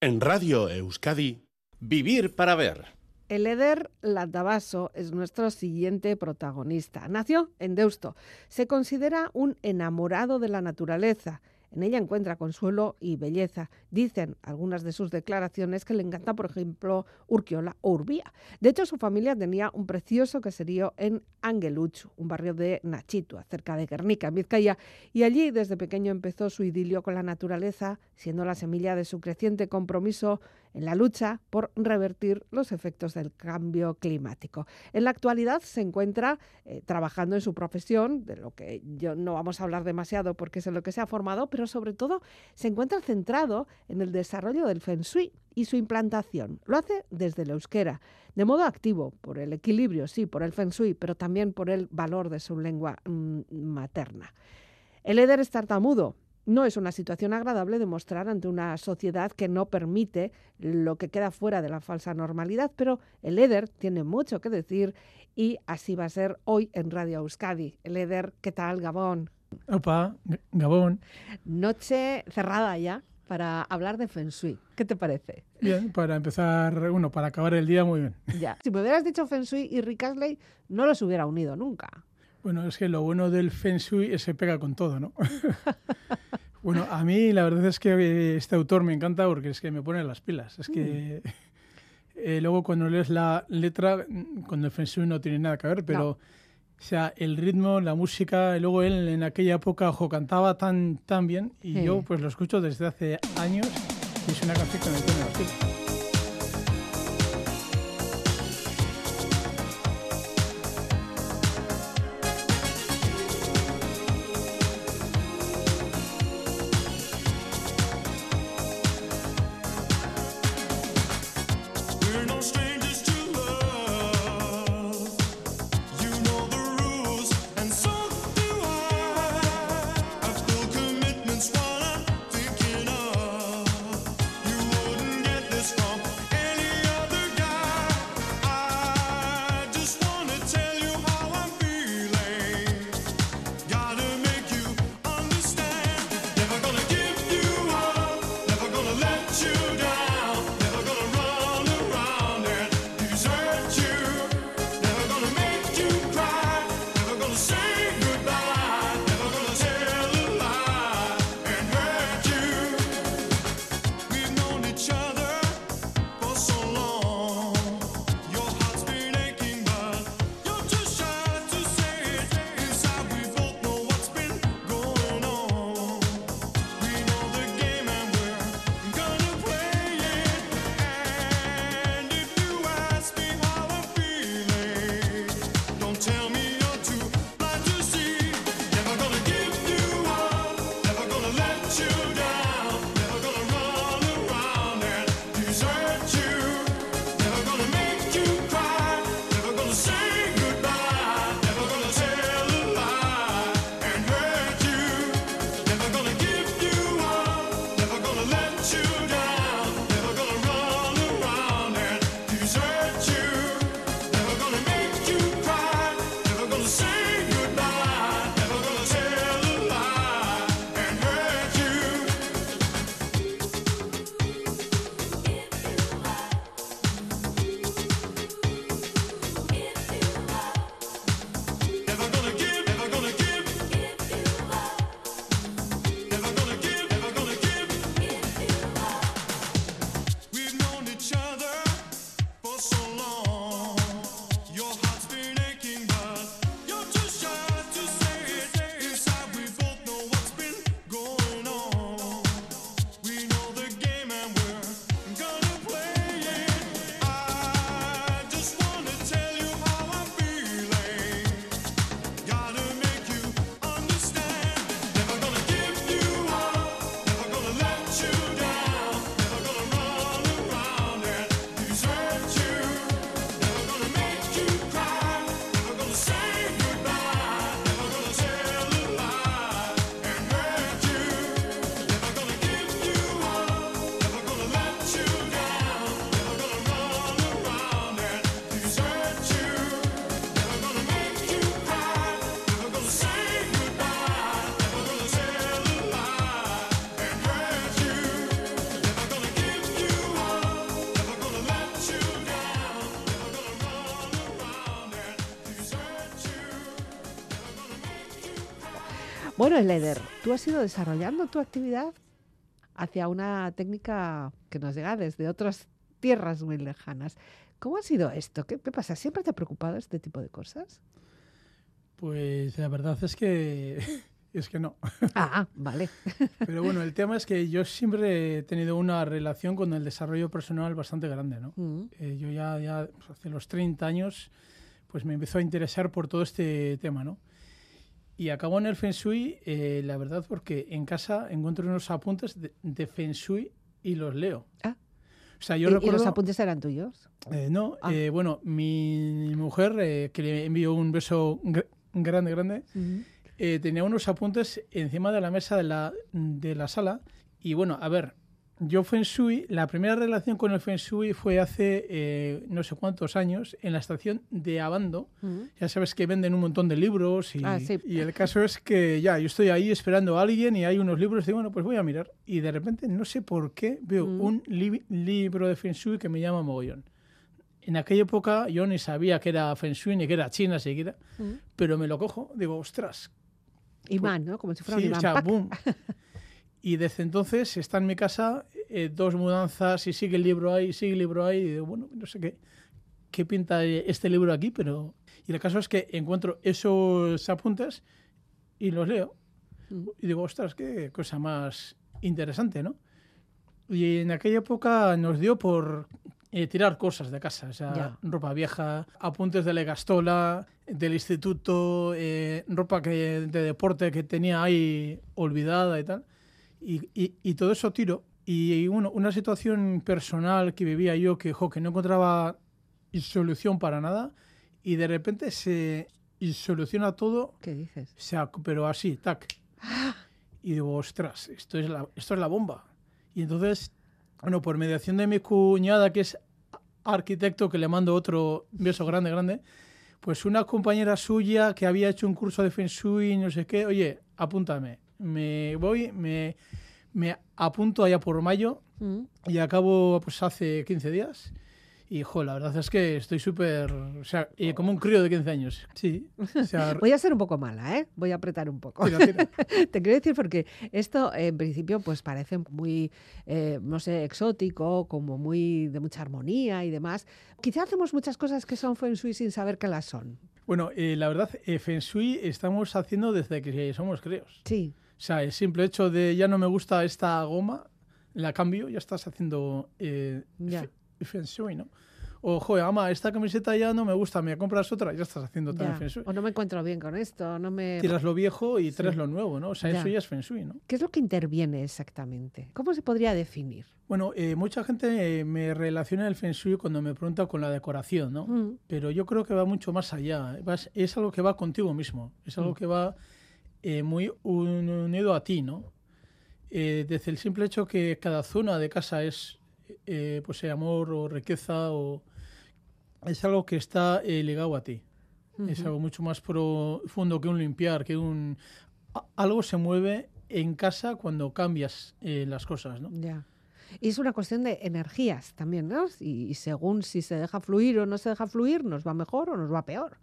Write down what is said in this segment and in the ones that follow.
En Radio Euskadi, Vivir para Ver. El Eder Landabaso es nuestro siguiente protagonista. Nació en Deusto. Se considera un enamorado de la naturaleza en ella encuentra consuelo y belleza. Dicen algunas de sus declaraciones que le encanta, por ejemplo, Urquiola o Urbía. De hecho, su familia tenía un precioso caserío en Angeluchu, un barrio de Nachitua, cerca de Guernica, en Vizcaya, y allí desde pequeño empezó su idilio con la naturaleza, siendo la semilla de su creciente compromiso en la lucha por revertir los efectos del cambio climático. En la actualidad se encuentra eh, trabajando en su profesión, de lo que yo no vamos a hablar demasiado porque es en lo que se ha formado, pero sobre todo se encuentra centrado en el desarrollo del Feng Shui y su implantación. Lo hace desde el euskera, de modo activo, por el equilibrio, sí, por el Feng Shui, pero también por el valor de su lengua mm, materna. El Eder es tartamudo, no es una situación agradable demostrar ante una sociedad que no permite lo que queda fuera de la falsa normalidad, pero el EDER tiene mucho que decir y así va a ser hoy en Radio Euskadi. El EDER, ¿qué tal, Gabón? Opa, Gabón. Noche cerrada ya para hablar de Feng Shui. ¿Qué te parece? Bien, para empezar, bueno, para acabar el día muy bien. Ya. Si me hubieras dicho Feng Shui y Rick Astley, no los hubiera unido nunca. Bueno, es que lo bueno del Feng Shui es que pega con todo, ¿no? bueno, a mí la verdad es que este autor me encanta porque es que me pone las pilas. Es que mm. eh, luego cuando lees la letra, con el Feng Shui no tiene nada que ver, pero... O sea, el ritmo, la música, y luego él en aquella época ojo, cantaba tan, tan bien y yo pues lo escucho desde hace años y es una canción que me pone las pilas. Bueno, Leder, tú has ido desarrollando tu actividad hacia una técnica que nos llega desde otras tierras muy lejanas. ¿Cómo ha sido esto? ¿Qué, qué pasa? ¿Siempre te ha preocupado este tipo de cosas? Pues la verdad es que es que no. Ah, vale. Pero bueno, el tema es que yo siempre he tenido una relación con el desarrollo personal bastante grande, ¿no? Mm, Eh, yo ya, ya pues, hace los 30 años pues me empezó a interesar por todo este tema, ¿no? Y acabo en el Feng Shui, eh, la verdad, porque en casa encuentro unos apuntes de, de Feng Shui y los leo. Ah. O sea, yo ¿Y, y recuerdo... los apuntes eran tuyos? Eh, no, Ah. eh, bueno, mi mujer, eh, que le envió un beso gr- grande, grande, tenía unos apuntes encima de la mesa de la, de la sala. Y bueno, a ver, yo Feng Shui, la primera relación con el Feng Shui fue hace eh, no sé cuántos años en la estación de Abando. Mm. Ya sabes que venden un montón de libros y, Ah, sí. y el caso es que ya, yo estoy ahí esperando a alguien y hay unos libros y digo, bueno, pues voy a mirar. Y de repente, no sé por qué, veo Mm. un li- libro de Feng Shui que me llama mogollón. En aquella época yo ni sabía que era Feng Shui ni que era China siquiera, Mm. pero me lo cojo, digo, ostras, Imán, ¿no? Como si fuera Sí, un o imán. sea, ¡Pac! boom. Y desde entonces está en mi casa eh, dos mudanzas y sigue el libro ahí, sigue el libro ahí. Y digo, bueno, no sé qué, qué pinta este libro aquí, pero... Y el caso es que encuentro esos apuntes y los leo. Mm. Y digo, ostras, qué cosa más interesante, ¿no? Y en aquella época nos dio por eh, tirar cosas de casa, o sea, Ya. ropa vieja, apuntes de la gastola, del instituto, eh, ropa que, de deporte que tenía ahí olvidada y tal. Y, y- y todo eso tiro. Y bueno, una situación personal que vivía yo que, jo, que no encontraba solución para nada y de repente se soluciona todo ¿Qué dices? o sea, pero así, tac. Y digo, ostras, esto es, la, esto es la bomba. Y entonces, bueno, por mediación de mi cuñada, que es arquitecto, que le mando otro beso grande, grande, pues una compañera suya que había hecho un curso de Feng Shui, no sé qué, oye, apúntame. Me voy, me, me apunto allá por mayo Mm. y acabo pues hace 15 días. Y, jo, la verdad es que estoy súper, o sea, eh, como un crío de 15 años. Sí, o sea, Voy a ser un poco mala, ¿eh? Voy a apretar un poco. tira, tira. Te quiero decir porque esto en principio pues parece muy, eh, no sé, exótico, como muy de mucha armonía y demás. Quizá hacemos muchas cosas que son feng shui sin saber que las son. Bueno, eh, la verdad, eh, Feng Shui estamos haciendo desde que somos críos. Sí, O sea, el simple hecho de ya no me gusta esta goma, la cambio, ya estás haciendo eh, Ya. fe- Feng Shui, ¿no? O, joder, ama, esta camiseta ya no me gusta, me compras otra, ya estás haciendo también ya. Feng Shui. O no me encuentro bien con esto, no me... Tiras lo viejo y Sí. traes lo nuevo, ¿no? O sea, Ya. eso ya es Feng Shui, ¿no? ¿Qué es lo que interviene exactamente? ¿Cómo se podría definir? Bueno, eh, mucha gente eh, me relaciona el Feng Shui cuando me pregunta con la decoración, ¿no? Mm, pero yo creo que va mucho más allá. Vas- es algo que va contigo mismo, es algo Mm. que va eh, muy un- unido a ti, ¿no? Eh, desde el simple hecho que cada zona de casa es, eh, pues, amor o riqueza o es algo que está eh, ligado a ti. Es algo mucho más profundo que un limpiar, que un algo se mueve en casa cuando cambias las cosas, ¿no? Ya. Y es una cuestión de energías también, ¿no? Y, y según si se deja fluir o no se deja fluir, nos va mejor o nos va peor.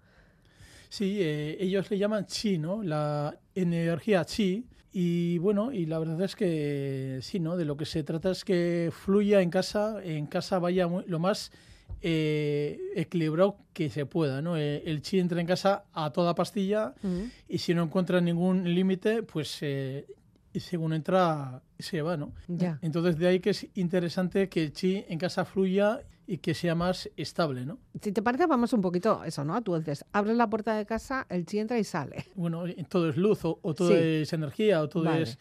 Sí, eh, ellos le llaman chi, ¿no? La energía chi. Y bueno, y la verdad es que sí, ¿no? De lo que se trata es que fluya en casa, en casa vaya muy- lo más eh, equilibrado que se pueda, ¿no? Eh, el chi entra en casa a toda pastilla y si no encuentra ningún límite, pues eh, según entra se va, ¿no? Ya. Entonces de ahí que es interesante que el chi en casa fluya y que sea más estable, ¿no? Si te parece, vamos un poquito eso, ¿no? Tú dices, abres la puerta de casa, el chi entra y sale. bueno, eh, todo es luz o, o todo Sí. es energía o todo Vale. es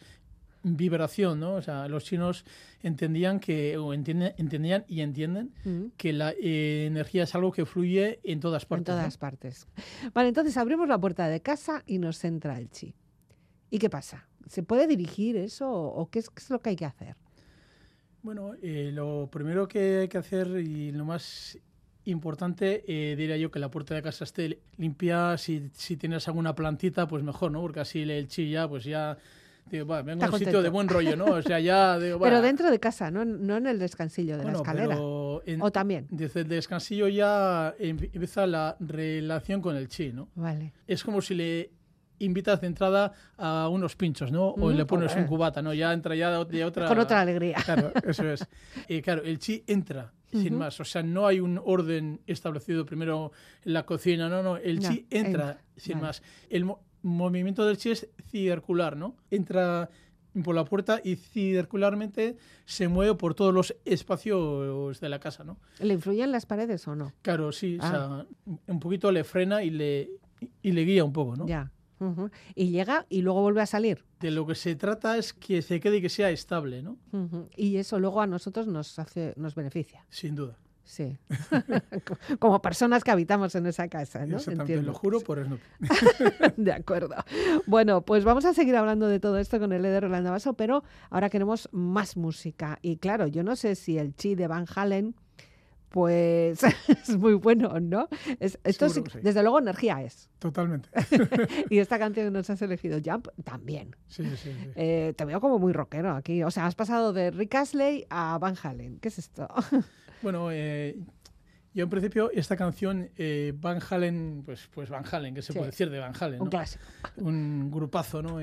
vibración, ¿no? O sea, los chinos entendían que, o entienden, entendían y entienden que la eh, energía es algo que fluye en todas En partes. ¿no? todas partes. Vale, entonces abrimos la puerta de casa y nos entra el chi. ¿Y qué pasa? ¿Se puede dirigir eso o qué es, qué es lo que hay que hacer? Bueno, eh, lo primero que hay que hacer y lo más importante, eh, diría yo que la puerta de casa esté limpia. Si, si tienes alguna plantita, pues mejor, ¿no? Porque así el chi ya, pues ya... Digo, vengo a un sitio de buen rollo, ¿no? O sea, ya... Digo, Pero dentro de casa, no, no en el descansillo de bueno, la escalera. en- O también. Desde el descansillo ya em- empieza la relación con el chi, ¿no? Vale. Es como si le invitas de entrada a unos pinchos, ¿no? O Mm, le pones un cubata, ¿no? Ya entra ya de otra... Con otra alegría. Claro, eso es. Y claro, el chi entra sin Ujú. más. O sea, no hay un orden establecido primero en la cocina, no, no. El Ya, chi entra entra, sin vale. más. El mo- movimiento del chi es circular, ¿no? Entra por la puerta y circularmente se mueve por todos los espacios de la casa, ¿no? ¿Le influyen las paredes o no? Claro, sí, Ah. o sea, un poquito le frena y le, y le guía un poco, ¿no? Ya. Y llega y luego vuelve a salir. De lo que se trata es que se quede y que sea estable, ¿no? Y eso luego a nosotros nos hace, nos beneficia. Sin duda. Sí. Como personas que habitamos en esa casa, ¿no? Exactamente, lo juro por Snoopy. De acuerdo. Bueno, pues vamos a seguir hablando de todo esto con el de Rolando Vaso, pero ahora queremos más música. Y claro, yo no sé si el chi de Van Halen, pues es muy bueno, ¿no? Es, esto Seguro sí. desde luego energía es. Totalmente. Y esta canción que nos has elegido, Jump, también. Sí, sí, sí. Eh, te veo como muy rockero aquí. O sea, has pasado de Rick Astley a Van Halen. ¿Qué es esto? Bueno, eh, yo en principio esta canción, eh, Van Halen, pues, pues Van Halen, ¿qué se Sí. puede decir de Van Halen? Un ¿no? clásico. Un grupazo, ¿no?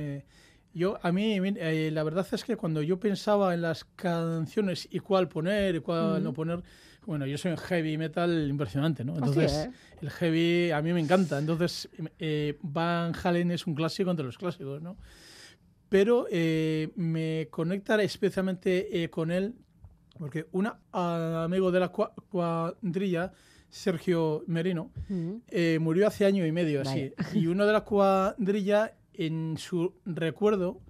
Yo, a mí, eh, la verdad es que cuando yo pensaba en las canciones y cuál poner y cuál no poner, bueno, yo soy un heavy metal impresionante, ¿no? Así, Entonces, ¿eh? el heavy a mí me encanta. Entonces, eh, Van Halen es un clásico entre los clásicos, ¿no? Pero eh, me conecta especialmente eh, con él porque un amigo de la cua- cuadrilla, Sergio Merino, Ujú. eh, murió hace año y medio así. Y uno de la cuadrilla, en su recuerdo,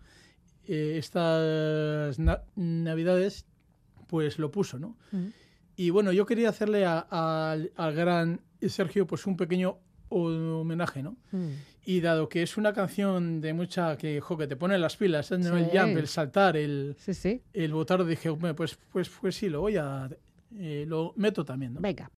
eh, estas na- navidades, pues lo puso, ¿no? Y bueno, yo quería hacerle a- al- al gran Sergio pues un pequeño homenaje, ¿no? Mm. Y dado que es una canción de mucha que, jo, que te pone las pilas, ¿eh? ¿no? el jump, el saltar, el, Sí, sí. el botar, dije, "Hombre, pues, pues, pues sí, lo voy a... eh, lo meto también, ¿no? Venga.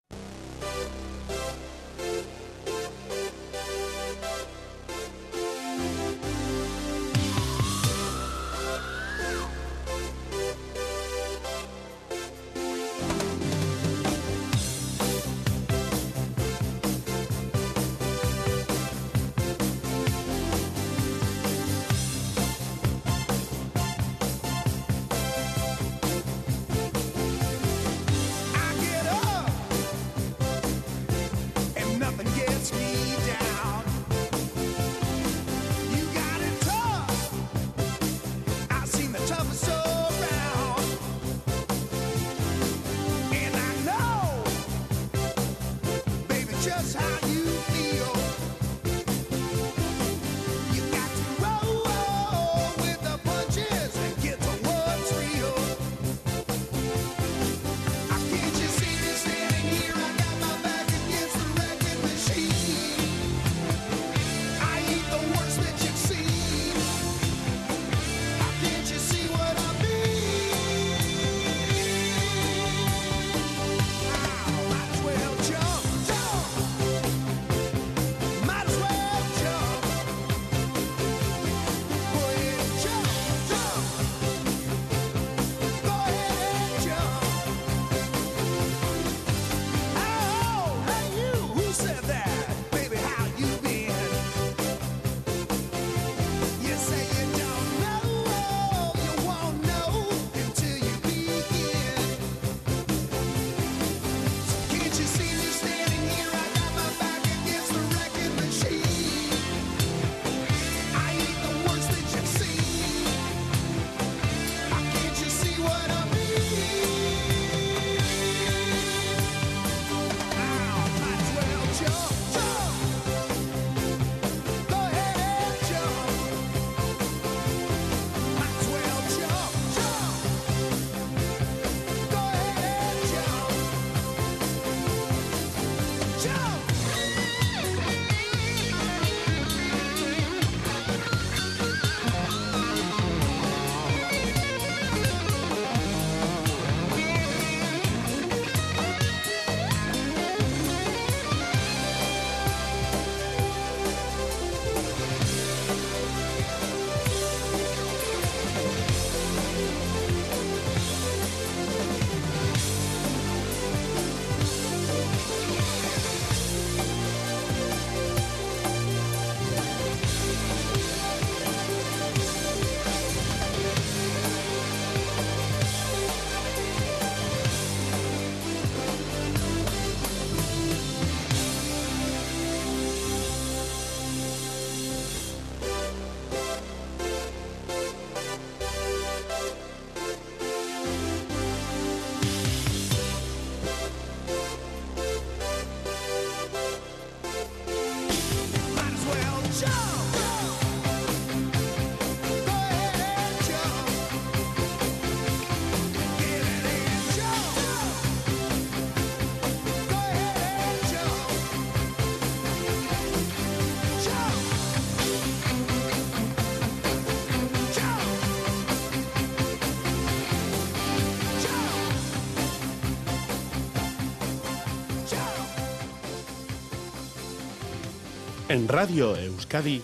En Radio Euskadi,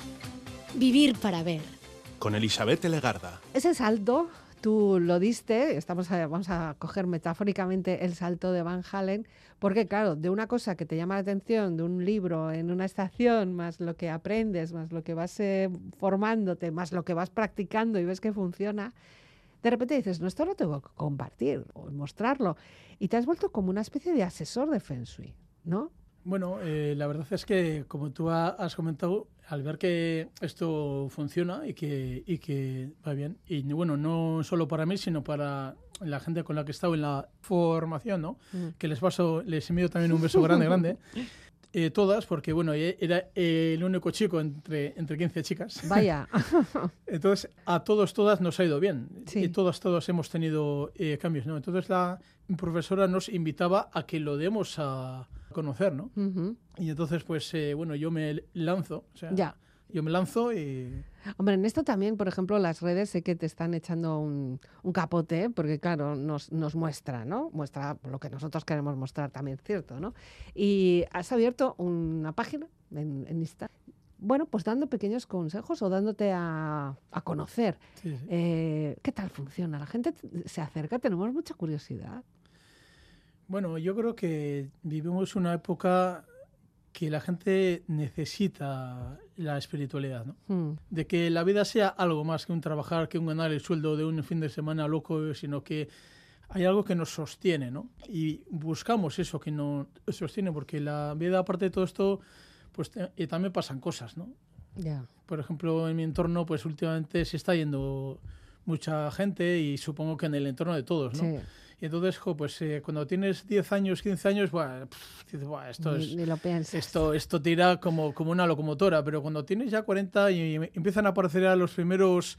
Vivir para ver. con Elizabeth Legarda. Ese salto, tú lo diste, estamos a- vamos a coger metafóricamente el salto de Van Halen, porque claro, de una cosa que te llama la atención, de un libro en una estación, más lo que aprendes, más lo que vas eh, formándote, más lo que vas practicando y ves que funciona, de repente dices, no, esto lo tengo que compartir o mostrarlo. Y te has vuelto como una especie de asesor de Feng Shui, ¿no? Bueno, eh, la verdad es que, como tú ha- has comentado, al ver que esto funciona y que, y que va bien, y bueno, no solo para mí, sino para la gente con la que he estado en la formación, ¿no? Mm. Que les paso, les envío también un beso grande, grande. Eh, todas, porque bueno, e- era el único chico entre, entre 15 chicas. Vaya, Entonces, a todos, todas nos ha ido bien. Sí. Y todas, todos hemos tenido eh, cambios, ¿no? Entonces, la profesora nos invitaba a que lo demos a conocer, ¿no? Y entonces, pues, eh, bueno, yo me lanzo, o sea, ya. yo me lanzo y... Hombre, en esto también, por ejemplo, las redes sé que te están echando un, un capote, porque claro, nos, nos muestra, ¿no? Muestra lo que nosotros queremos mostrar también, ¿cierto? ¿no? Y has abierto una página en, en Insta. Bueno, pues dando pequeños consejos o dándote a, a conocer. sí, sí. Eh, ¿Qué tal funciona? La gente se acerca, tenemos mucha curiosidad. Bueno, yo creo que vivimos una época que la gente necesita la espiritualidad, ¿no? Mm, de que la vida sea algo más que un trabajar, que un ganar el sueldo de un fin de semana loco, sino que hay algo que nos sostiene, ¿no? Y buscamos eso que nos sostiene, porque la vida, aparte de todo esto, pues y también pasan cosas, ¿no? ya. Por ejemplo, en mi entorno, pues últimamente se está yendo mucha gente y supongo que en el entorno de todos, ¿no? Sí. Y entonces, jo, pues eh, cuando tienes 10 años, 15 años, buah, pf, dices, "Buah, esto es... lo. Esto, esto tira como, como una locomotora, pero cuando tienes ya 40 y empiezan a aparecer ya los primeros,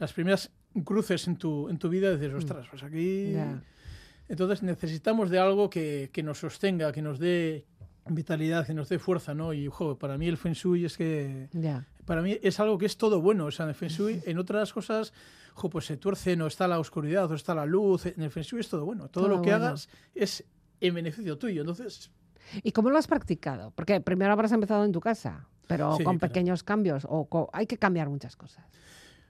las primeras cruces en tu, en tu vida, dices, ostras, pues aquí... Mm. Ya. Entonces necesitamos de algo que, que nos sostenga, que nos dé vitalidad, que nos dé fuerza, ¿no? Y, jo, para mí el Feng Shui es que... Ya. Para mí es algo que es todo bueno. O sea, el Feng Shui, en otras cosas, jo, pues se tuerce, no está la oscuridad, o está la luz. En el Feng Shui es todo bueno. Todo, Todo lo que bueno. hagas es en beneficio tuyo. Entonces, ¿Y cómo lo has practicado? Porque primero habrás empezado en tu casa, pero Sí, con claro. pequeños cambios o hay que cambiar muchas cosas.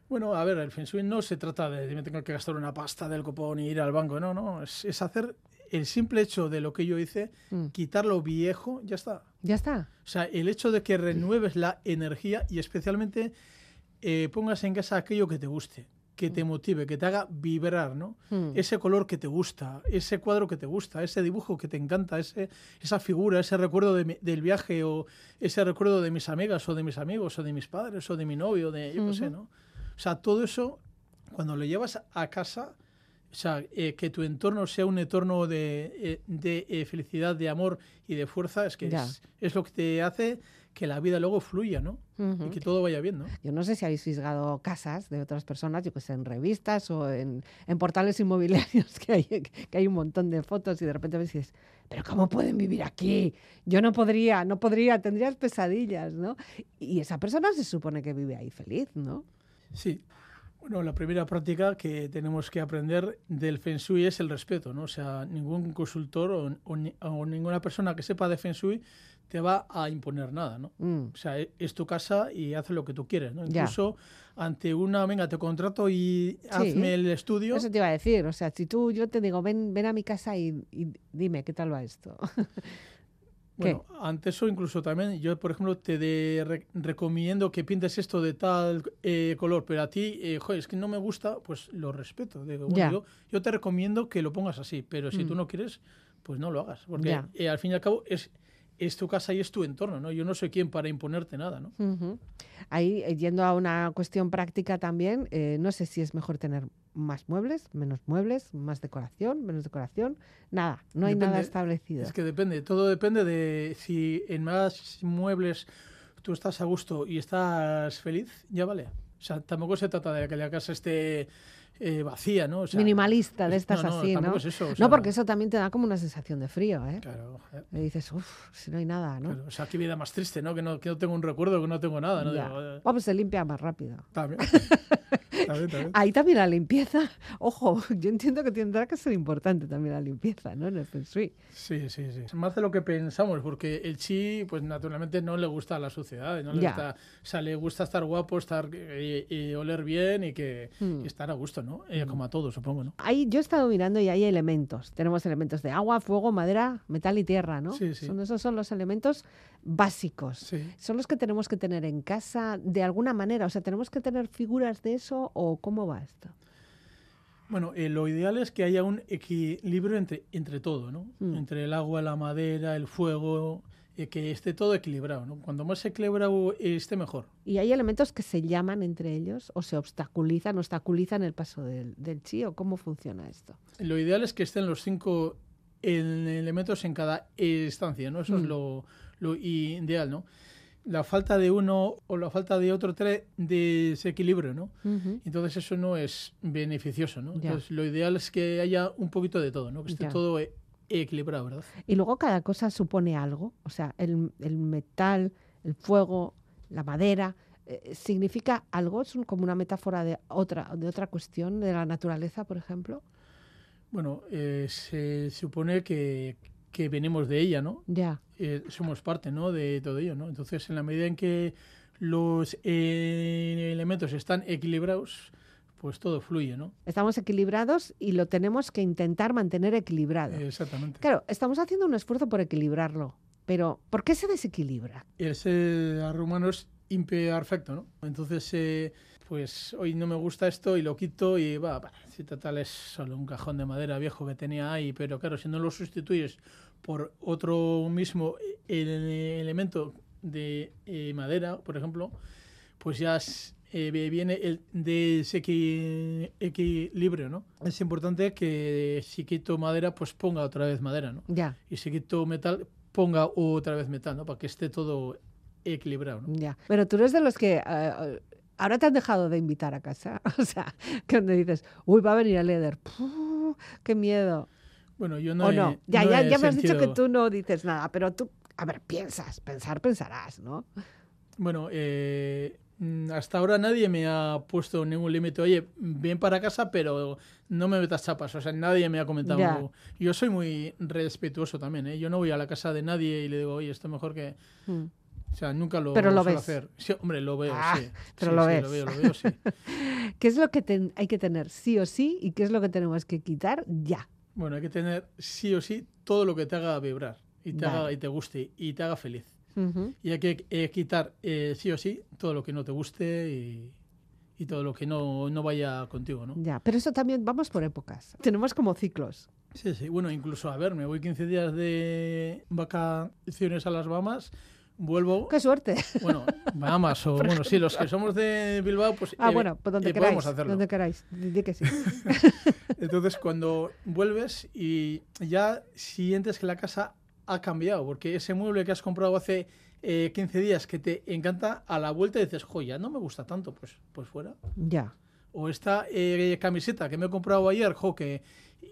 Bueno, a ver, el Feng Shui no se trata de me tengo que gastar una pasta del copón y ir al banco, no, no, es, es hacer el simple hecho de lo que yo hice, Mm. quitar lo viejo, ya está. Ya está. O sea, el hecho de que renueves la energía y especialmente eh, pongas en casa aquello que te guste, que te motive, que te haga vibrar, ¿no? Mm. Ese color que te gusta, ese cuadro que te gusta, ese dibujo que te encanta, ese, esa figura, ese recuerdo de mi- del viaje o ese recuerdo de mis amigas o de mis amigos o de mis padres o de mi novio, de yo qué sé, Ujú. ¿no? O sea, todo eso, cuando lo llevas a casa, o sea, eh, que tu entorno sea un entorno de, eh, de, eh, felicidad, de amor y de fuerza, es que es, es lo que te hace que la vida luego fluya, ¿no? Y que todo vaya bien, ¿no? Yo no sé si habéis fisgado casas de otras personas, yo que sé, en revistas o en, en portales inmobiliarios, que hay, que hay un montón de fotos y de repente ves y dices, pero ¿cómo pueden vivir aquí? Yo no podría, no podría, tendrías pesadillas, ¿no? Y esa persona se supone que vive ahí feliz, ¿no? Sí. Bueno, la primera práctica que tenemos que aprender del Feng Shui es el respeto, ¿no? O sea, ningún consultor o, o ninguna persona que sepa de Feng Shui te va a imponer nada, ¿no? Mm, O sea, e- es tu casa y haz lo que tú quieres, ¿no? Ya. Incluso ante una, venga, te contrato y hazme el estudio. Eso te iba a decir, o sea, si tú, yo te digo, ven, ven a mi casa y, y dime qué tal va esto. Bueno, ante eso incluso también yo, por ejemplo, te de- re- recomiendo que pintes esto de tal eh, color, pero a ti, eh, joder, es que no me gusta, pues lo respeto. Digo, bueno, yo, yo te recomiendo que lo pongas así, pero si Mm. tú no quieres, pues no lo hagas. Porque eh, al fin y al cabo es, es tu casa y es tu entorno, ¿no? Yo no soy quien para imponerte nada, ¿no? Ahí, eh, yendo a una cuestión práctica también, eh, no sé si es mejor tener más muebles, menos muebles, más decoración, menos decoración, nada, no hay nada establecido. Es que depende, todo depende de si en más muebles tú estás a gusto y estás feliz, ya vale. O sea, tampoco se trata de que la casa esté eh, vacía, ¿no? O sea, Minimalista de es- estas no, no, así, ¿no? tampoco es eso, o no, porque eso también te da como una sensación de frío, ¿eh? Claro, joder, Y dices, uff, si no hay nada, ¿no? claro. O sea, qué vida más triste, ¿no? Que, no? que no tengo un recuerdo, que no tengo nada, ¿no? Digo, eh, pues se limpia más rápido. también. También, también. Ahí también la limpieza. Ojo, yo entiendo que tendrá que ser importante también la limpieza, ¿no? En el Feng Shui. Sí, sí, sí. Más de lo que pensamos, porque el chi, pues naturalmente no le gusta la suciedad, no le Ya. gusta, o sea, le gusta estar guapo, estar y, y oler bien y que Mm. y estar a gusto, ¿no? Eh, como a todos, supongo, ¿no? Ahí yo he estado mirando y hay elementos. Tenemos elementos de agua, fuego, madera, metal y tierra, ¿no? Sí, sí. Son, esos son los elementos básicos. Sí. Son los que tenemos que tener en casa de alguna manera. O sea, ¿tenemos que tener figuras de eso o cómo va esto? Bueno, eh, lo ideal es que haya un equilibrio entre, entre todo, ¿no? Mm. Entre el agua, la madera, el fuego, eh, que esté todo equilibrado, ¿no? Cuando más equilibrado esté, mejor. ¿Y hay elementos que se llaman entre ellos o se obstaculizan, obstaculizan el paso del, del chi o cómo funciona esto? Lo ideal es que estén los cinco en- elementos en cada estancia, ¿no? Eso es Mm. lo, lo ideal, ¿no? La falta de uno o la falta de otro trae desequilibrio, ¿no? Entonces eso no es beneficioso, ¿no? Ya. Entonces lo ideal es que haya un poquito de todo, ¿no? Que esté Ya. todo e- equilibrado, ¿verdad? Y luego cada cosa supone algo. O sea, el, el metal, el fuego, la madera, eh, ¿significa algo? ¿Es un- como una metáfora de otra, de otra cuestión, de la naturaleza, por ejemplo? Bueno, eh, se supone que, que venimos de ella, ¿no? Ya. Eh, somos parte, ¿no? De todo ello, ¿no? Entonces, en la medida en que los eh, elementos están equilibrados, pues todo fluye, ¿no? Estamos equilibrados y lo tenemos que intentar mantener equilibrado. Exactamente. Claro, estamos haciendo un esfuerzo por equilibrarlo, pero ¿por qué se desequilibra? El ser humano es imperfecto, ¿no? Entonces, eh, pues hoy no me gusta esto y lo quito y va, si total es solo un cajón de madera viejo que tenía ahí, pero claro, si no lo sustituyes por otro mismo eh, elemento de eh, madera, por ejemplo, pues ya es- eh, viene el desequilibrio, ¿no? Es importante que si quito madera, pues ponga otra vez madera, ¿no? Ya, Y si quito metal, ponga otra vez metal, ¿no? Para que esté todo equilibrado, ¿no? ya. Pero tú eres de los que eh, ahora te han dejado de invitar a casa. O sea, que donde dices, uy, va a venir a Leder. Puh, ¡Qué miedo! Bueno, yo no o he- no. Ya, no ya, ya me has dicho que tú no dices nada, pero tú, a ver, piensas, pensar, pensarás, ¿no? Bueno, eh, mm, hasta ahora nadie me ha puesto ningún límite. Oye, ven para casa, pero no me metas chapas. O sea, nadie me ha comentado. Yo soy muy respetuoso también, ¿eh? Yo no voy a la casa de nadie y le digo, oye, esto mejor que... Mm. O sea, nunca lo, Pero lo ves. hacer. Sí, hombre, lo veo, Ah, sí. pero Sí, lo sí, ves. Lo veo, lo veo, sí. ¿Qué es lo que ten- hay que tener sí o sí y qué es lo que tenemos que quitar ya? Bueno, hay que tener sí o sí todo lo que te haga vibrar y te, haga, y te guste y te haga feliz. Ujú. Y hay que eh, quitar eh, sí o sí todo lo que no te guste y, y todo lo que no, no vaya contigo, ¿no? Ya, pero eso también vamos por épocas. Tenemos como ciclos. Sí, sí. Bueno, incluso, a ver, me voy 15 días de vacaciones a las Bahamas, vuelvo... ¡Qué suerte! Bueno, Bahamas o... Bueno, sí, los que somos de Bilbao, pues... Ah, eh, bueno, pues donde eh, queráis. podemos hacerlo. Donde queráis. Di que sí. Entonces, cuando vuelves y ya sientes que la casa ha cambiado, porque ese mueble que has comprado hace eh, 15 días que te encanta, a la vuelta dices, jo, ya no me gusta tanto, pues, pues fuera. ya. O esta eh, camiseta que me he comprado ayer, jo, que,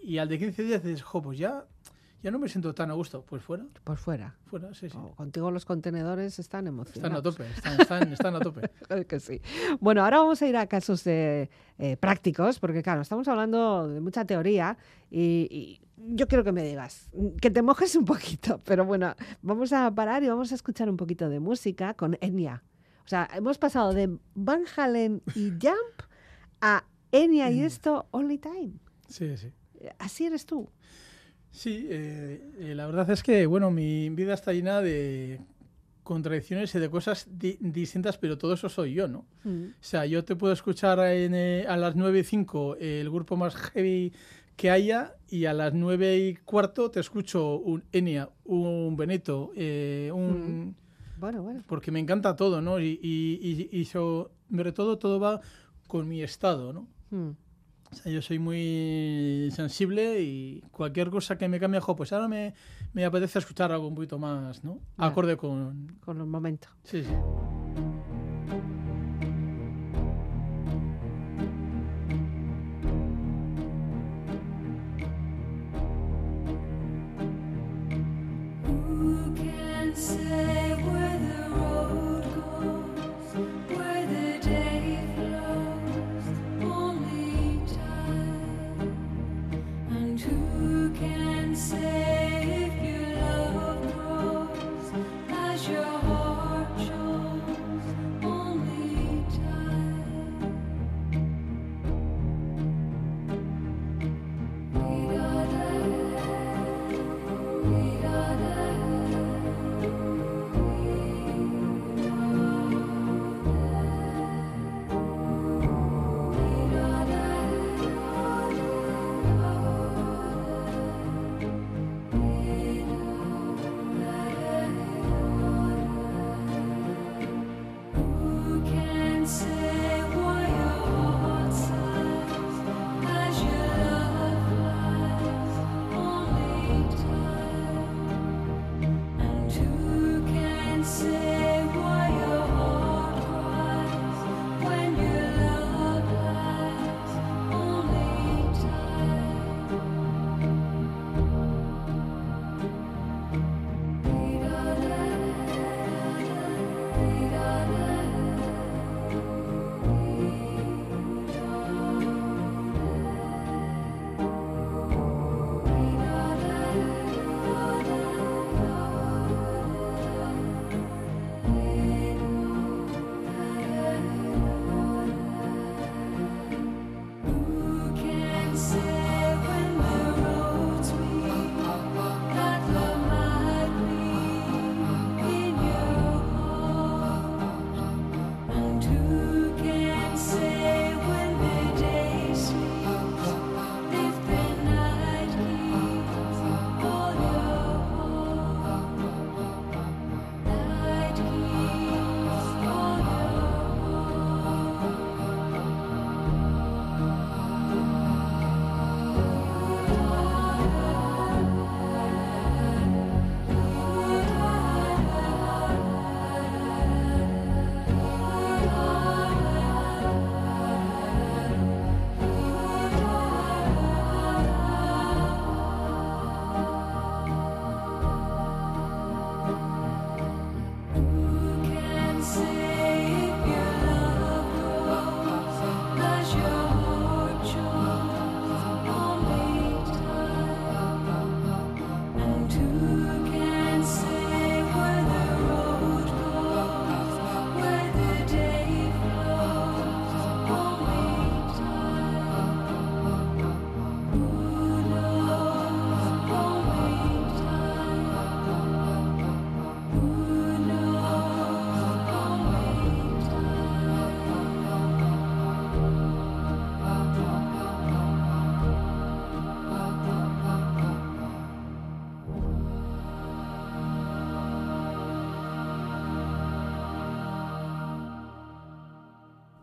y al de 15 días dices, jo, pues ya, ya no me siento tan a gusto, pues fuera, Por fuera. fuera, sí, sí. Oh, contigo los contenedores están Están a emocionados. tope, están, están, están a tope. Que sí. Bueno, ahora vamos a ir a casos eh, prácticos, porque claro, estamos hablando de mucha teoría y, y yo quiero que me digas, que te mojes un poquito, pero bueno, vamos a parar y vamos a escuchar un poquito de música con Enya. O sea, hemos pasado de Van Halen y Jump a Enya y esto Only Time. Sí, sí. Así eres tú. Sí, eh, eh, la verdad es que, bueno, mi vida está llena de contradicciones y de cosas di- distintas, pero todo eso soy yo, ¿no? Mm. O sea, yo te puedo escuchar en, eh, a las 9 y 5 el grupo más heavy que haya y a las 9 y cuarto te escucho un Enya, un Benito, eh, un... Bueno, bueno. Porque me encanta todo, ¿no? Y, y, y, y sobre todo todo va con mi estado, ¿no? Mm. O sea, yo soy muy sensible y cualquier cosa que me cambie, jo, pues ahora me, me apetece escuchar algo un poquito más, ¿no? Acorde con... Con el momento. Sí, sí.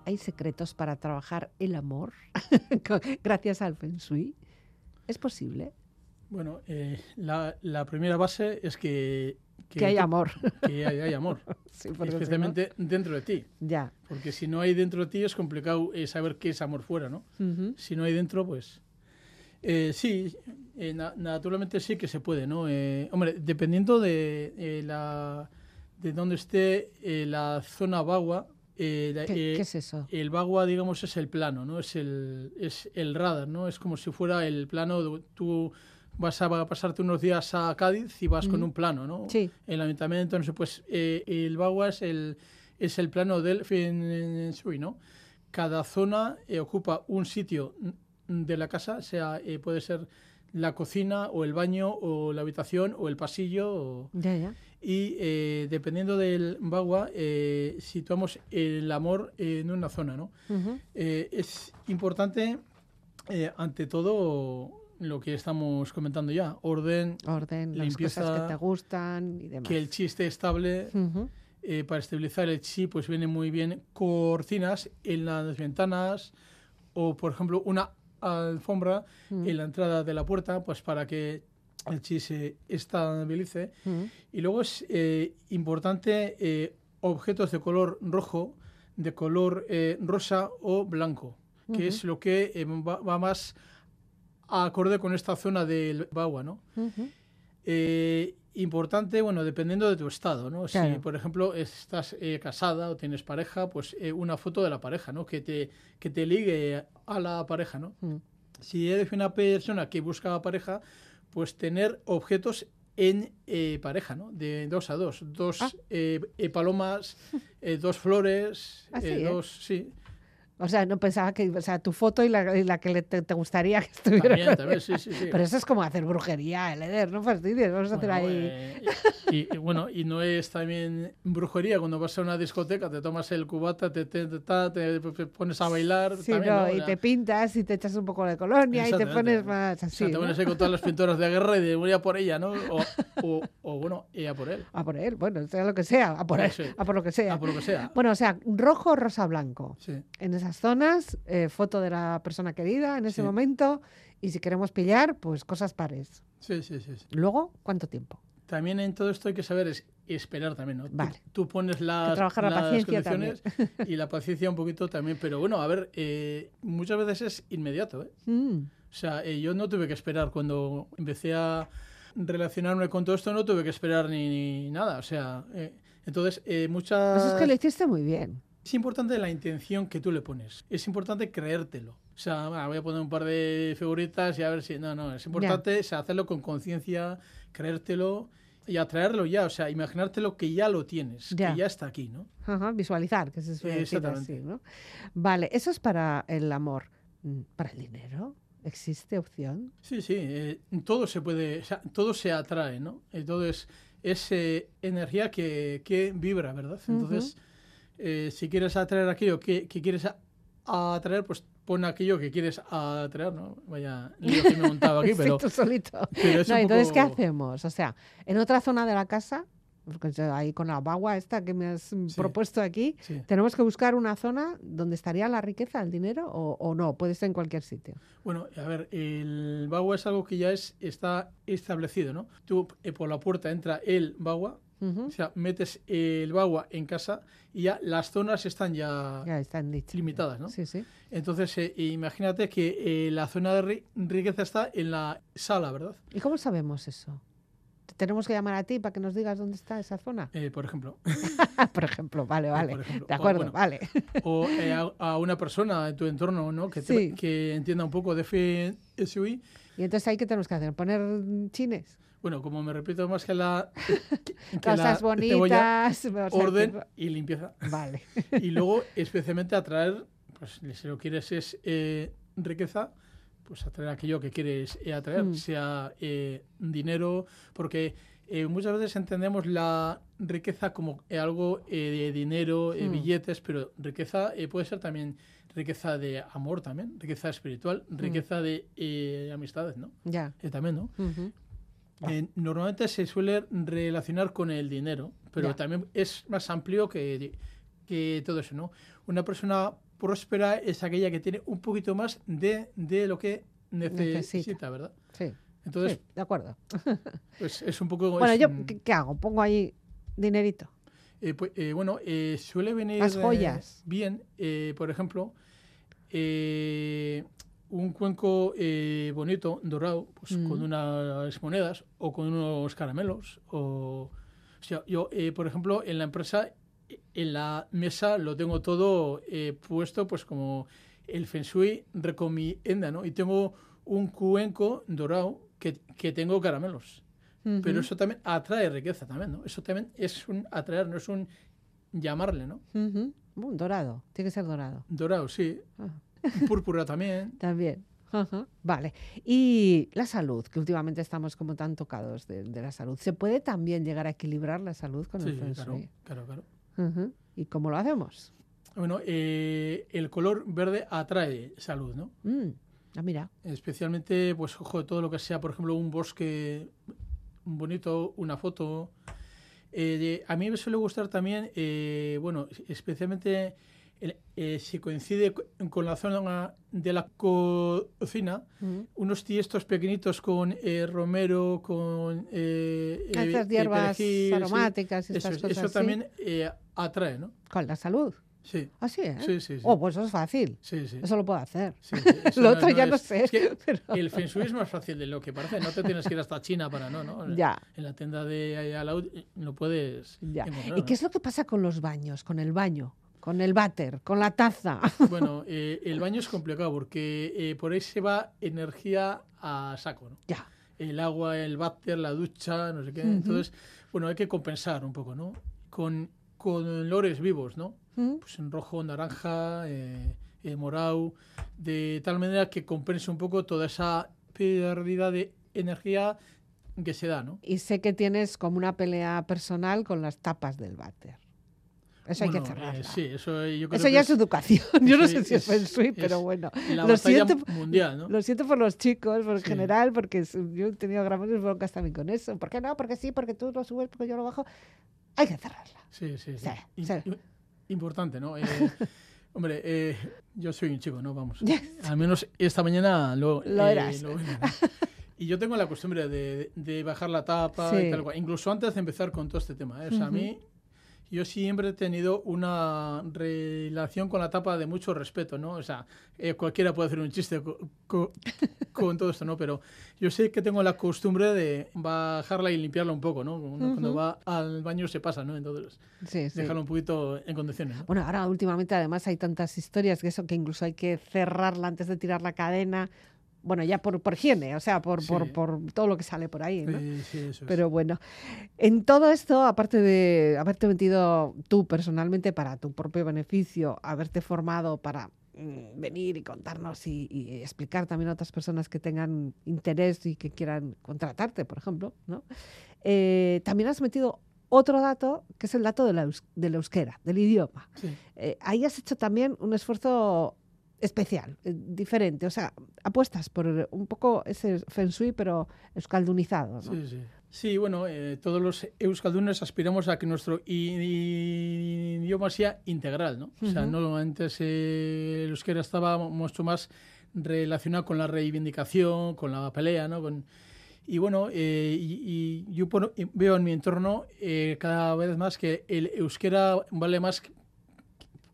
¿Hay secretos para trabajar el amor gracias al Feng Shui? ¿Es posible? Bueno, eh, la, la primera base es que... Que, hay amor. Que hay, hay amor, Sí, porque si no- especialmente dentro de ti. Ya. Porque si no hay dentro de ti es complicado eh, saber qué es amor fuera, ¿no? Si no hay dentro, pues... eh, sí, eh, na- naturalmente sí que se puede, ¿no? Eh, hombre, dependiendo de la de dónde esté la zona bagua, eh, ¿Qué, eh, qué es eso? el bagua, digamos, es el plano, ¿no? Es el, es el radar, ¿no? Es como si fuera el plano, de- tú vas a pasarte unos días a Cádiz y vas con un plano, ¿no? Sí. El ayuntamiento, no sé, pues eh, el bagua es el, es el plano del Feng Shui, ¿no? Cada zona ocupa un sitio de la casa, sea, puede ser la cocina o el baño o la habitación o el pasillo o- Ya, ya. y eh, dependiendo del bagua eh, situamos el amor en una zona, ¿no? Ujú. Eh, es importante, eh, ante todo, lo que estamos comentando ya, orden, Orden, las Limpieza, cosas que te gustan y demás. que el chi esté estable. Ujú. Eh, para estabilizar el chi, pues vienen muy bien cortinas en las ventanas o, por ejemplo, una alfombra Mm. en la entrada de la puerta, pues para que el chi se estabilice. Ujú. Y luego es eh, importante eh, objetos de color rojo, de color eh, rosa o blanco, que es lo que va, va más acorde con esta zona del bagua, ¿no? Importante, bueno, dependiendo de tu estado, ¿no? Claro. Si, por ejemplo, estás eh, casada o tienes pareja, pues eh, una foto de la pareja, ¿no? Que te, que te ligue a la pareja, ¿no? Mm. Si eres una persona que busca pareja, pues tener objetos en eh, pareja, ¿no? De dos a dos. Dos Ah. palomas, dos flores, dos... Sí, O sea, no pensaba que, o sea, tu foto y la, y la que le- te, te gustaría que estuviera. también, también, sí, sí, sí. Pero eso es como hacer brujería, el Eder, no fastidies, vamos a hacer Bueno, ahí. eh, y, y bueno, y no es también brujería cuando vas a una discoteca, te tomas el cubata, te, te, te, pones a bailar. Sí, también, no, ¿no? O y te pintas y te echas un poco de colonia y te pones más o así. sea, te pones ahí con todas las pinturas de guerra y de voy a por ella, ¿no? O, o, o, bueno, y a por él. A por él, bueno, sea lo que sea, a por, él, a por lo que sea. A por lo que sea. Bueno, o sea, rojo, rosa, blanco. Sí. En esas zonas, eh, foto de la persona querida en ese Sí. momento. Y si queremos pillar, pues cosas pares. Sí, sí, sí, sí. Luego, ¿cuánto tiempo? También en todo esto hay que saber es esperar también, ¿no? Tú- Vale. Tú, pones las, trabajar la las paciencia condiciones y la paciencia un poquito también, pero bueno, a ver, eh, muchas veces es inmediato, ¿eh? Mm, O sea, eh, yo no tuve que esperar cuando empecé a relacionarme con todo esto, no tuve que esperar ni, ni nada. O sea, eh, entonces, eh, muchas... Pues es que lo hiciste muy bien. Es importante la intención que tú le pones. Es importante creértelo. O sea, va, voy a poner un par de figuritas y a ver si... No, no, es importante o sea, hacerlo con conciencia, creértelo y atraerlo ya. O sea, imaginártelo que ya lo tienes, que ya está aquí, ¿no? Ajá, visualizar, que se suele decir Exactamente. así, ¿no? Vale, eso es para el amor. Mm, ¿Para el dinero? ¿Existe opción? Sí, sí, eh, todo se puede, o sea, todo se atrae, ¿no? Eh, todo es, es eh, energía que, que vibra, ¿verdad? Entonces, eh, si quieres atraer aquello que, que quieres atraer, pues pon aquello que quieres atraer, ¿no? Vaya lío que me he montado aquí, Sí, pero, tú solito. pero No, entonces, ¿qué hacemos? O sea, en otra zona de la casa, ahí con la bagua esta que me has Sí. propuesto aquí, Sí. ¿tenemos que buscar una zona donde estaría la riqueza, el dinero, o, o no? Puede ser en cualquier sitio. Bueno, a ver, el bagua es algo que ya es, está establecido, ¿no? Tú eh, por la puerta entra el bagua, Ujú. o sea, metes el bagua en casa y ya las zonas están ya, Ya están limitadas, ¿no? Sí, sí. Entonces, eh, imagínate que eh, la zona de ri- riqueza está en la sala, ¿verdad? ¿Y cómo sabemos eso? ¿Te tenemos que llamar a ti para que nos digas dónde está esa zona? Eh, por ejemplo. por ejemplo, vale, vale. por ejemplo. De O, acuerdo, bueno, vale. O eh, a, a una persona en tu entorno, ¿no? Que, te- Sí. que entienda un poco de Feng Shui. Y entonces ahí qué tenemos que hacer? ¿Poner chines? Bueno, como me repito más que la... que Cosas la bonitas. orden y limpieza. Vale. Y luego, especialmente, atraer, pues si lo quieres es eh, riqueza, pues atraer aquello que quieres eh, atraer, Mm. sea eh, dinero, porque eh, muchas veces entendemos la riqueza como eh, algo eh, de dinero, Mm. billetes, pero riqueza eh, puede ser también riqueza de amor también, riqueza espiritual, Mm. riqueza de amistades, ¿no? Ya. También, ¿no? Eh, normalmente se suele relacionar con el dinero, pero Ya. también es más amplio que, que todo eso, ¿no? Una persona próspera es aquella que tiene un poquito más de, de lo que necesita, Necesita. ¿verdad? Sí, Entonces, sí, de acuerdo. pues es un poco... Bueno, es yo, ¿qué, qué hago? Pongo ahí dinerito. Eh, pues, eh, bueno, eh, suele venir Las joyas. bien, por ejemplo, eh, un cuenco eh, bonito, dorado, pues Mm. con unas monedas o con unos caramelos. O, o sea, yo, eh, por ejemplo, en la empresa, en la mesa lo tengo todo eh, puesto, pues como el Feng Shui recomienda, ¿no? Y tengo un cuenco dorado que, que tengo caramelos. Pero eso también atrae riqueza también, ¿no? Eso también es un atraer, no es un llamarle, ¿no? Uh, dorado, tiene que ser dorado. Dorado, sí. Ah. Púrpura también. También. Vale. Y la salud, que últimamente estamos como tan tocados de, de la salud. ¿Se puede también llegar a equilibrar la salud con Sí, el Feng claro, Shui? claro, claro. Ujú. ¿Y cómo lo hacemos? Bueno, eh, el color verde atrae salud, ¿no? Mm, ah, mira. Especialmente, pues, ojo, todo lo que sea, por ejemplo, un bosque bonito, una foto. Eh, de- a mí me suele gustar también, eh, bueno, especialmente eh, si coincide co- con la zona de la co- cocina, Mm. unos tiestos pequeñitos con eh, romero, con eh, Ah, eh, Estas hierbas perejil, sí. aromáticas y Eso, estas es- cosas eso así. también eh, atrae, ¿no? Con la salud. Sí, Ah, sí, ¿eh? sí, sí. sí. Oh, pues eso es fácil. Sí, sí. Eso lo puedo hacer. Sí, sí, eso Lo otro ya no es- sé. es que pero- el Feng Shui es más fácil de lo que parece. No te tienes que ir hasta China para no, ¿no? Ya, En la tienda de ahí al lado eh, lo puedes ya. ¿Y qué ¿no? es lo que pasa con los baños, con el baño, con el váter, con la taza? Bueno, eh, el baño es complicado porque eh, por ahí se va energía a saco, ¿no? ya. El agua, el váter, la ducha, no sé qué. Entonces, bueno, hay que compensar un poco, ¿no? Con, con olores vivos, ¿no? Pues en rojo, naranja, eh, morado, de tal manera que compense un poco toda esa pérdida de energía que se da, ¿no? Y sé que tienes como una pelea personal con las tapas del váter. Eso hay que Bueno, eh, cerrarla. sí, eso eh, yo creo Eso que ya es educación. Yo no sé si es es- Feng Shui, es pero bueno. la lo siento- mundial, ¿no? Lo siento por los chicos, por Sí. general, porque es- yo he tenido grandes broncas también con eso. ¿Por qué no? Porque sí, porque tú lo subes, porque yo lo bajo. Hay que cerrarla. Sí, sí, sí. Sí, sí. im- Importante, ¿no? Eh, hombre, eh, yo soy un chico, ¿no? Vamos. Al menos esta mañana lo, Lo eh, eras. lo. Y yo tengo la costumbre de, de bajar la tapa Sí. y tal cual. Incluso antes de empezar con todo este tema. ¿eh? O sea, a mí, yo siempre he tenido una relación con la tapa de mucho respeto, ¿no? O sea, eh, cualquiera puede hacer un chiste co- co- con, todo esto, ¿no? Pero yo sé que tengo la costumbre de bajarla y limpiarla un poco, ¿no? Uno Cuando va al baño se pasa, ¿no? Entonces, Sí, sí. dejarlo un poquito en condiciones, ¿no? Bueno, ahora últimamente además hay tantas historias que eso que incluso hay que cerrarla antes de tirar la cadena. Bueno, ya por, por higiene, o sea, por, por, Sí. por todo lo que sale por ahí, ¿no? Sí, sí, eso es. Pero bueno, en todo esto, aparte de haberte metido tú personalmente para tu propio beneficio, haberte formado para mm, venir y contarnos y, y explicar también a otras personas que tengan interés y que quieran contratarte, por ejemplo, ¿no? Eh, también has metido otro dato, que es el dato de la eus- del euskera, del idioma. Sí. Eh, ahí has hecho también un esfuerzo especial, eh, diferente. O sea, apuestas por un poco ese feng shui, pero euskaldunizado. ¿no? Sí, sí. Sí, bueno, eh, todos los euskaldunes aspiramos a que nuestro idioma sea integral, ¿no? O sea, no antes eh, el euskera estaba mucho más relacionado con la reivindicación, con la pelea, ¿no? Con, y bueno, eh, y, y yo veo en mi entorno eh, cada vez más que el euskera vale más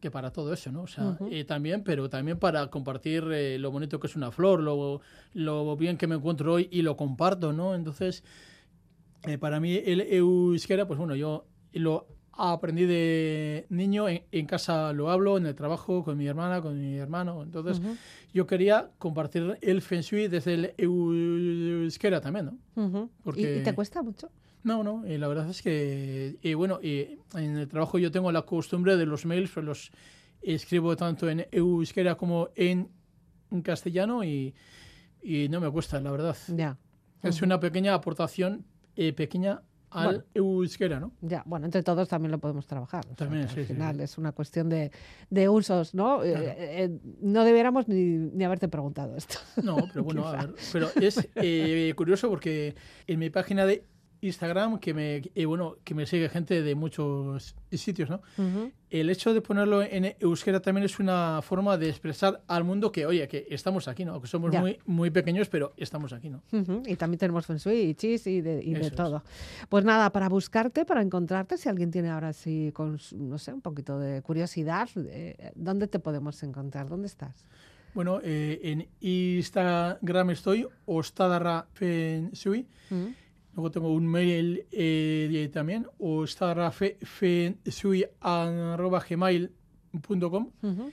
que- para todo eso, ¿no? O sea, Ujú. eh, también, pero también para compartir eh, lo bonito que es una flor, lo, lo bien que me encuentro hoy y lo comparto, ¿no? Entonces, eh, para mí el euskera, pues bueno, yo lo aprendí de niño, en, en casa lo hablo, en el trabajo, con mi hermana, con mi hermano, entonces Ujú, yo quería compartir el feng shui desde el euskera también, ¿no? ujú. ¿Y- Porque- ¿Y, te cuesta mucho? No, no, y la verdad es que, y bueno, y en el trabajo yo tengo la costumbre de los mails, pues los escribo tanto en euskera como en castellano y, y no me cuesta, la verdad. Ya. Es una pequeña aportación eh, pequeña al Bueno. euskera, ¿no? Ya, bueno, entre todos también lo podemos trabajar. o sea, También, que sí, Al final sí. es una cuestión de, de usos, ¿no? Eh, Claro. eh, no debiéramos ni, ni haberte preguntado esto. No, pero bueno, a ver. Pero es eh, curioso porque en mi página de Instagram que me, y bueno, que me sigue gente de muchos sitios, ¿no? El hecho de ponerlo en euskera también es una forma de expresar al mundo que, oye, que estamos aquí, ¿no? Que somos Ya. muy, muy pequeños, pero estamos aquí, ¿no? Ujú, Y también tenemos Feng Shui y Chis y de, y de es. todo. Pues nada, para buscarte, para encontrarte, si alguien tiene ahora sí, con, no sé, un poquito de curiosidad, eh, ¿dónde te podemos encontrar? ¿Dónde estás? Bueno, eh, en Instagram estoy, Ostadarra Feng Shui. ¿Mm? Luego tengo un mail eh, también, ostadarrafenshui.gmail.com Ujú.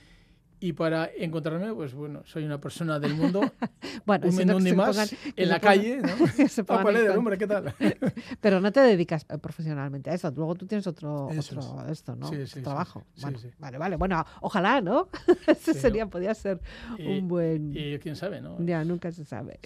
Y para encontrarme, pues bueno, soy una persona del mundo, Bueno, un menú se más, pongan- en la pongan- calle, ¿no? se con- hombre, ¿qué tal? Pero no te dedicas eh, profesionalmente a eso. Luego tú tienes otro, Eso otro esto, ¿no? Sí, sí, trabajo. Sí, bueno, sí. Vale, vale. Bueno, ojalá, ¿no? Ese sería, podría ser Y- un buen. Y quién sabe, ¿no? Ya, nunca se sabe.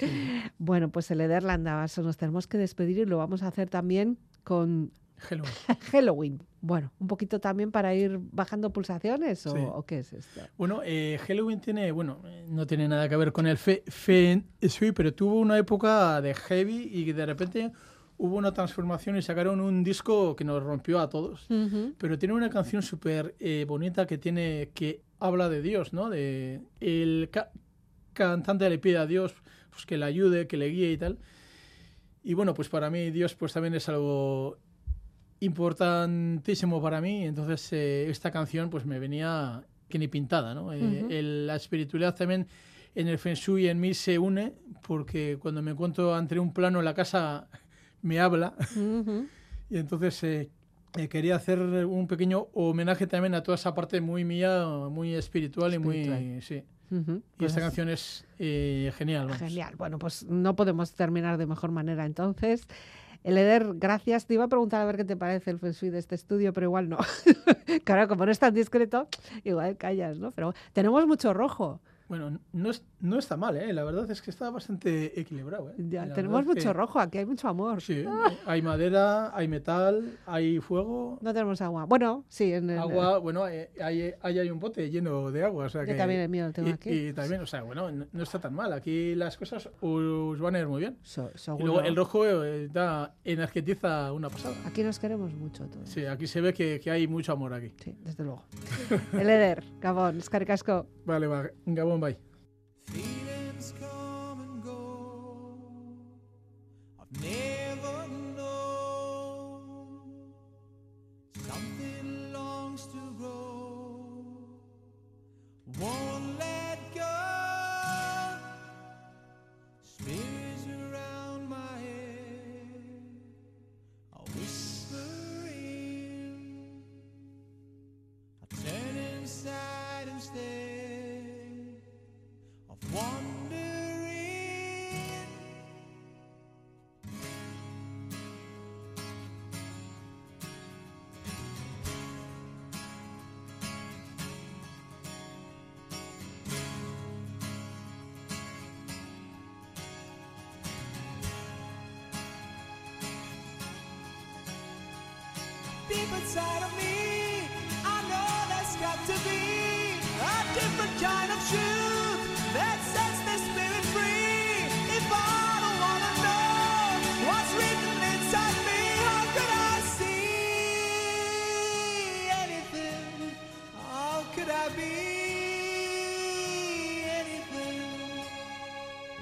Bueno, pues el Eder Landavaso nos tenemos que despedir y lo vamos a hacer también con Hello. Halloween. Bueno, un poquito también para ir bajando pulsaciones o, Sí. o qué es esto. Bueno, eh, Halloween tiene, bueno, eh, no tiene nada que ver con el fe, Shui, pero tuvo una época de heavy y de repente hubo una transformación y sacaron un disco que nos rompió a todos. Pero tiene una canción súper eh, bonita que tiene que habla de Dios, ¿no? De el ca- cantante le pide a Dios pues, que le ayude, que le guíe y tal. Y bueno, pues para mí Dios pues también es algo importantísimo para mí. Entonces eh, esta canción pues me venía que ni pintada, ¿no? Eh, Ujú. el- la espiritualidad también en el Feng Shui en mí se une porque cuando me encuentro ante un plano en la casa me habla. Ujú. Y entonces eh, eh, quería hacer un pequeño homenaje también a toda esa parte muy mía, muy espiritual, y muy... Espiritual. Sí. Ujú. Y Pues esta canción es eh, genial. vamos. Genial. Bueno, pues no podemos terminar de mejor manera entonces. El Eder, gracias. Te iba a preguntar a ver qué te parece el Feng de este estudio, pero igual no. claro, como no es tan discreto, igual callas, ¿no? Pero tenemos mucho rojo. Bueno, no, es- no está mal, ¿eh? La verdad es que está bastante equilibrado, ¿eh? Ya, La tenemos mucho que- rojo, aquí hay mucho amor. Sí, hay madera, hay metal, hay fuego, No tenemos agua. Bueno, sí, en el, agua, bueno, hay, hay, hay- hay un bote lleno de agua, o sea yo que... también el mío lo tengo y, aquí. y también, o sea, bueno, no, no está tan mal. Aquí las cosas os van a ir muy bien. So- Y luego el rojo eh, da, energetiza una pasada. Aquí nos queremos mucho todos. Sí, aquí se ve que, que hay mucho amor aquí. Sí, desde luego. el Eder, Gabón, Escaricasco. Vale, va, Gabón, bye. Feelings come and go.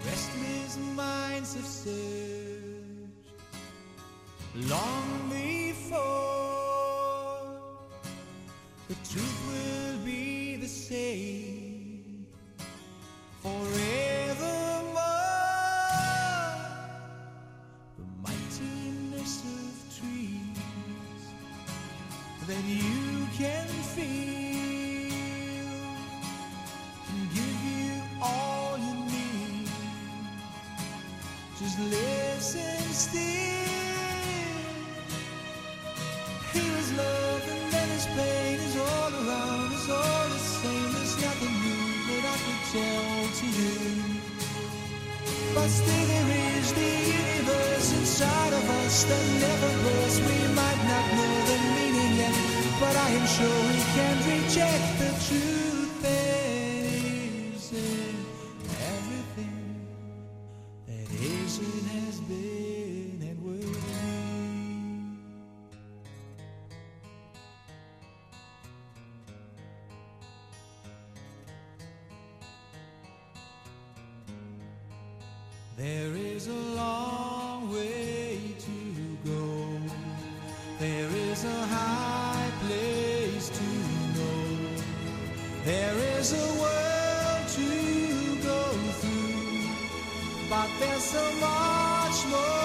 Restless minds have searched long before. There is a world to go through, but there's so much more.